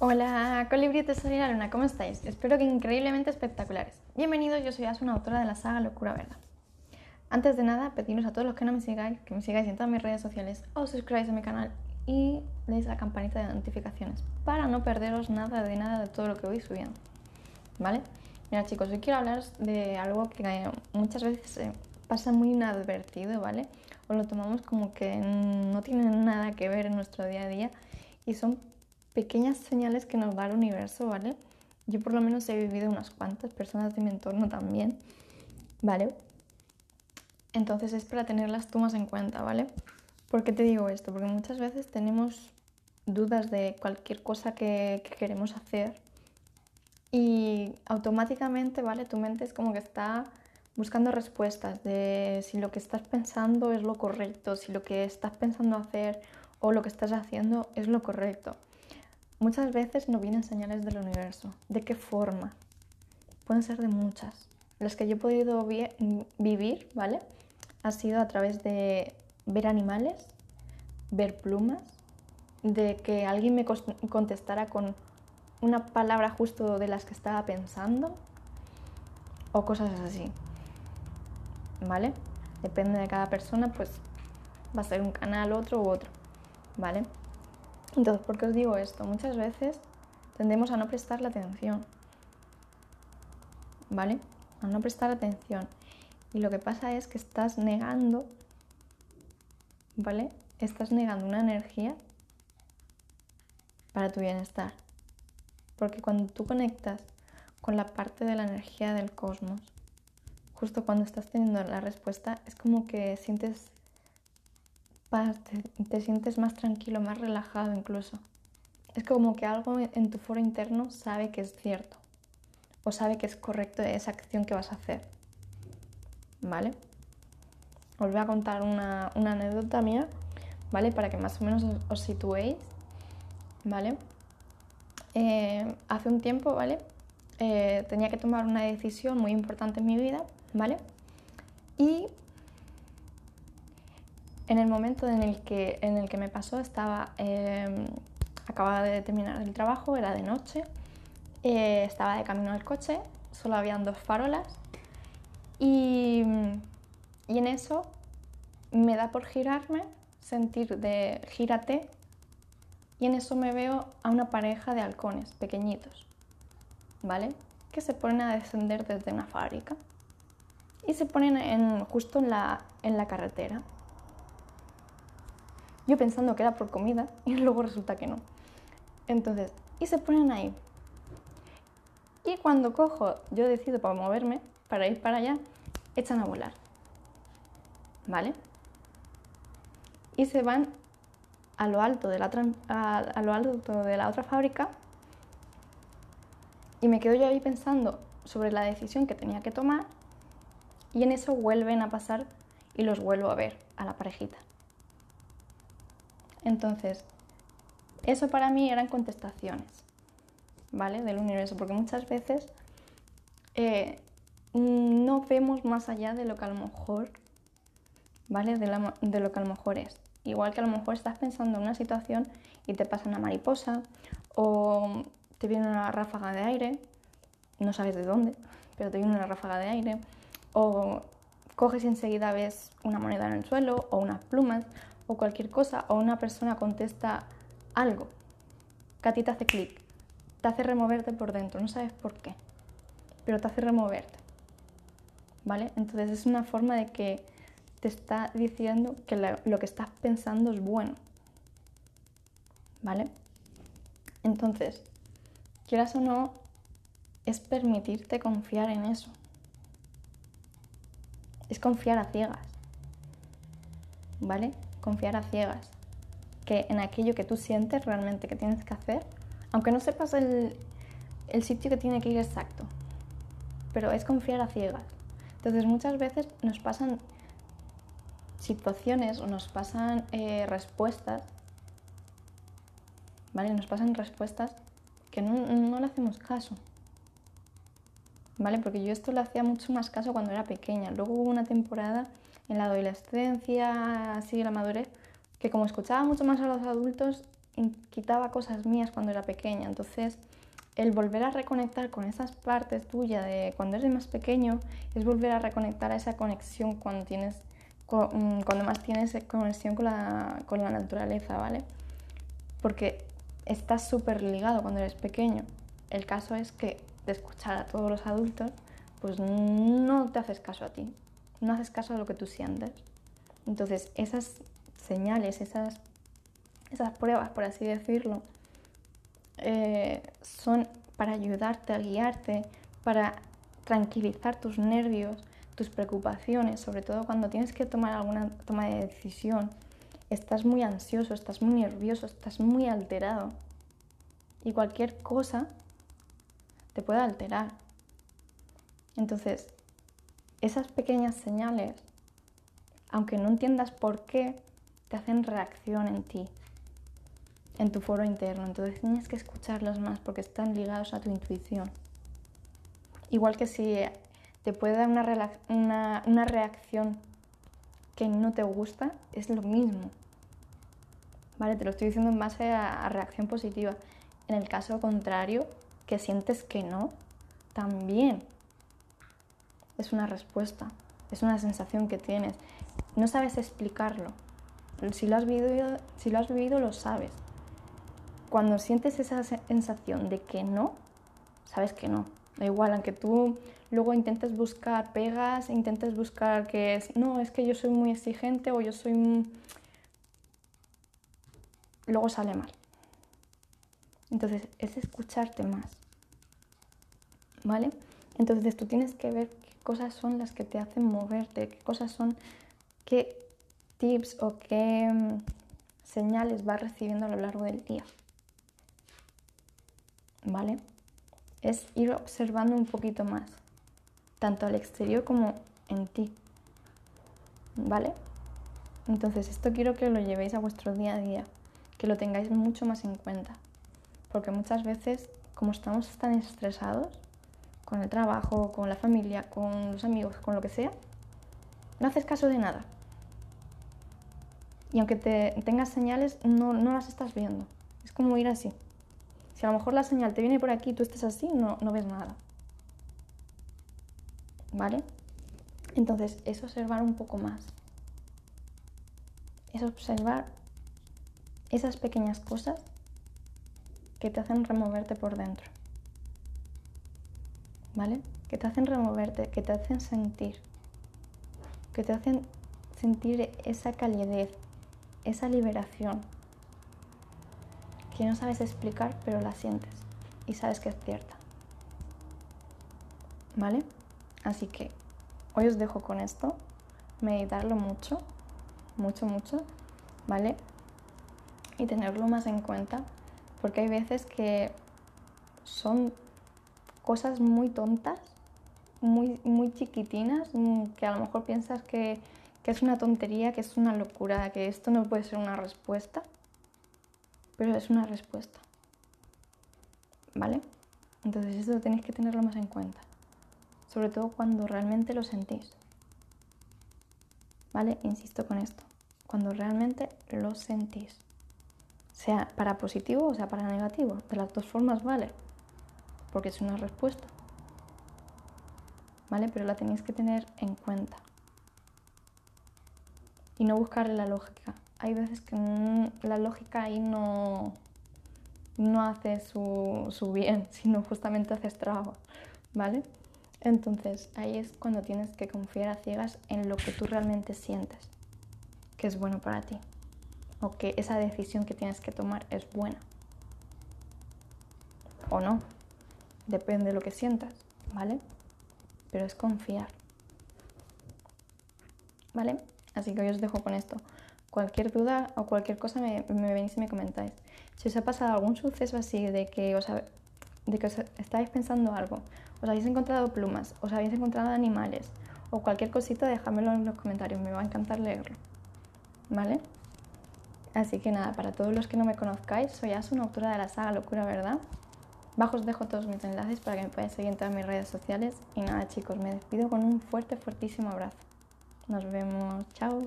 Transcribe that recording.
Hola, colibrietes, soy la luna, ¿cómo estáis? Espero que increíblemente espectaculares. Bienvenidos, yo soy Asuna, autora de la saga Locura Verdad. Antes de nada, pediros a todos los que no me sigáis, que me sigáis en todas mis redes sociales, os suscribáis a mi canal y deis la campanita de notificaciones para no perderos nada de nada de todo lo que voy subiendo. ¿Vale? Mira chicos, hoy quiero hablaros de algo que muchas veces pasa muy inadvertido, ¿vale? O lo tomamos como que no tiene nada que ver en nuestro día a día y son pequeñas señales que nos da el universo, ¿vale? Yo por lo menos he vivido unas cuantas personas de mi entorno también, ¿vale? Entonces es para tenerlas tú más en cuenta, ¿vale? ¿Por qué te digo esto? Porque muchas veces tenemos dudas de cualquier cosa que, que queremos hacer y automáticamente, ¿vale? Tu mente es como que está buscando respuestas de si lo que estás pensando es lo correcto, si lo que estás pensando hacer o lo que estás haciendo es lo correcto. Muchas veces no vienen señales del universo. ¿De qué forma? Pueden ser de muchas. Las que yo he podido vivir, ¿vale? Ha sido a través de ver animales, ver plumas, de que alguien me contestara con una palabra justo de las que estaba pensando o cosas así. ¿Vale? Depende de cada persona, pues va a ser un canal, otro u otro. ¿Vale? Entonces, ¿por qué os digo esto? Muchas veces tendemos a no prestar la atención. ¿Vale? A no prestar atención. Y lo que pasa es que estás negando, ¿vale? Estás negando una energía para tu bienestar. Porque cuando tú conectas con la parte de la energía del cosmos, justo cuando estás teniendo la respuesta, es como que sientes te, sientes más tranquilo, más relajado incluso. Es como que algo en tu foro interno sabe que es cierto o sabe que es correcto esa acción que vas a hacer. ¿Vale? Os voy a contar una, anécdota mía, ¿vale? Para que más o menos os, situéis, ¿vale? Eh, hace un tiempo, ¿vale? Eh, tenía que tomar una decisión muy importante en mi vida, ¿vale? Y en el momento en el que, en el que me pasó, estaba, em, acababa de terminar el trabajo, era de noche, eh, estaba de camino al coche, solo habían dos farolas y, y en eso me da por girarme, sentir de gírate y en eso me veo a una pareja de halcones pequeñitos, ¿vale? Que se ponen a descender desde una fábrica y se ponen en, justo en la, en la carretera. Yo pensando que era por comida y luego resulta que no. Entonces, y se ponen ahí. Y cuando cojo, yo decido para moverme, para ir para allá, echan a volar. ¿Vale? Y se van a lo alto de la, a, lo alto de la otra fábrica y me quedo yo ahí pensando sobre la decisión que tenía que tomar y en eso vuelven a pasar y los vuelvo a ver a la parejita. Entonces, eso para mí eran contestaciones, ¿vale? Del universo, porque muchas veces eh, no vemos más allá de lo que a lo mejor, ¿vale? De, de, lo que a lo mejor es. Igual que a lo mejor estás pensando en una situación y te pasa una mariposa o te viene una ráfaga de aire, no sabes de dónde, pero te viene una ráfaga de aire, o coges y enseguida ves una moneda en el suelo o unas plumas o cualquier cosa o una persona contesta algo que a ti te hace clic, te hace removerte por dentro, no sabes por qué, pero te hace removerte. ¿Vale? Entonces es una forma de que te está diciendo que lo que estás pensando es bueno. ¿Vale? Entonces, quieras o no, es permitirte confiar en eso. Es confiar a ciegas. ¿Vale? Confiar a ciegas, que en aquello que tú sientes realmente que tienes que hacer, aunque no sepas el, sitio que tiene que ir exacto, pero es confiar a ciegas. Entonces muchas veces nos pasan situaciones o nos pasan eh, respuestas, ¿vale? Nos pasan respuestas que no, no le hacemos caso. ¿Vale? Porque yo esto le hacía mucho más caso cuando era pequeña. Luego hubo una temporada en la adolescencia, así la madurez, que como escuchaba mucho más a los adultos, quitaba cosas mías cuando era pequeña. Entonces, el volver a reconectar con esas partes tuyas de cuando eres más pequeño es volver a reconectar a esa conexión cuando tienes mm, más tienes conexión con la, con la naturaleza, ¿vale? Porque estás súper ligado cuando eres pequeño. El caso es que de escuchar a todos los adultos, pues no te haces caso a ti, no haces caso a lo que tú sientes. Entonces, esas señales, esas, esas pruebas, por así decirlo, eh, son para ayudarte a guiarte, para tranquilizar tus nervios, tus preocupaciones, sobre todo cuando tienes que tomar alguna toma de decisión. Estás muy ansioso, estás muy nervioso, estás muy alterado. Y cualquier cosa te puede alterar. Entonces, esas pequeñas señales, aunque no entiendas por qué, te hacen reacción en ti, en tu foro interno. Entonces tienes que escucharlos más porque están ligados a tu intuición. Igual que si te puede dar una, una, reacción que no te gusta, es lo mismo. ¿Vale? Te lo estoy diciendo en base a reacción positiva. En el caso contrario, que sientes que no, también es una respuesta, es una sensación que tienes. No sabes explicarlo. Si lo has vivido, si lo, has vivido lo sabes. Cuando sientes esa sensación de que no, sabes que no. Da igual, aunque tú luego intentes buscar pegas, intentes buscar que es, no, es que yo soy muy exigente o yo soy... Luego sale mal. Entonces es escucharte más. ¿Vale? Entonces tú tienes que ver qué cosas son las que te hacen moverte, qué cosas son, qué tips o qué mm, señales vas recibiendo a lo largo del día. ¿Vale? Es ir observando un poquito más, tanto al exterior como en ti. ¿Vale? Entonces esto quiero que lo llevéis a vuestro día a día, que lo tengáis mucho más en cuenta. Porque muchas veces, como estamos tan estresados, con el trabajo, con la familia, con los amigos, con lo que sea, no haces caso de nada. Y aunque te tengas señales, no, las estás viendo. Es como ir así. Si a lo mejor la señal te viene por aquí y tú estás así, no, no ves nada. ¿Vale? Entonces, es observar un poco más. Es observar esas pequeñas cosas que te hacen removerte por dentro. ¿Vale? Que te hacen removerte, que te hacen sentir, que te hacen sentir esa calidez, esa liberación, que no sabes explicar, pero la sientes y sabes que es cierta. ¿Vale? Así que hoy os dejo con esto, meditarlo mucho, mucho, mucho, ¿vale? Y tenerlo más en cuenta porque hay veces que son cosas muy tontas, muy, muy chiquitinas, mm, que a lo mejor piensas que, que es una tontería, que es una locura, que esto no puede ser una respuesta, pero es una respuesta. ¿Vale? Entonces eso tenéis que tenerlo más en cuenta. Sobre todo cuando realmente lo sentís. ¿Vale? Insisto con esto. Cuando realmente lo sentís sea para positivo o sea para negativo. De las dos formas vale, porque es una respuesta. ¿Vale? Pero la tenéis que tener en cuenta. Y no buscarle la lógica. Hay veces que la lógica ahí no, no hace su, su bien, sino justamente hace estrago. ¿Vale? Entonces ahí es cuando tienes que confiar a ciegas en lo que tú realmente sientes, que es bueno para ti o que esa decisión que tienes que tomar es buena. O no, depende de lo que sientas, ¿vale? Pero es confiar. ¿Vale? Así que hoy os dejo con esto. Cualquier duda o cualquier cosa me, venís y me comentáis. Si os ha pasado algún suceso así de que os, de que os estáis pensando algo, os habéis encontrado plumas, os habéis encontrado animales o cualquier cosita, dejadmelo en los comentarios, me va a encantar leerlo. ¿Vale? Así que nada, para todos los que no me conozcáis, soy Asun, autora de la saga Locura Verdad. Bajo os dejo todos mis enlaces para que me podáis seguir en todas mis redes sociales. Y nada chicos, me despido con un fuerte, fuertísimo abrazo. Nos vemos, chao.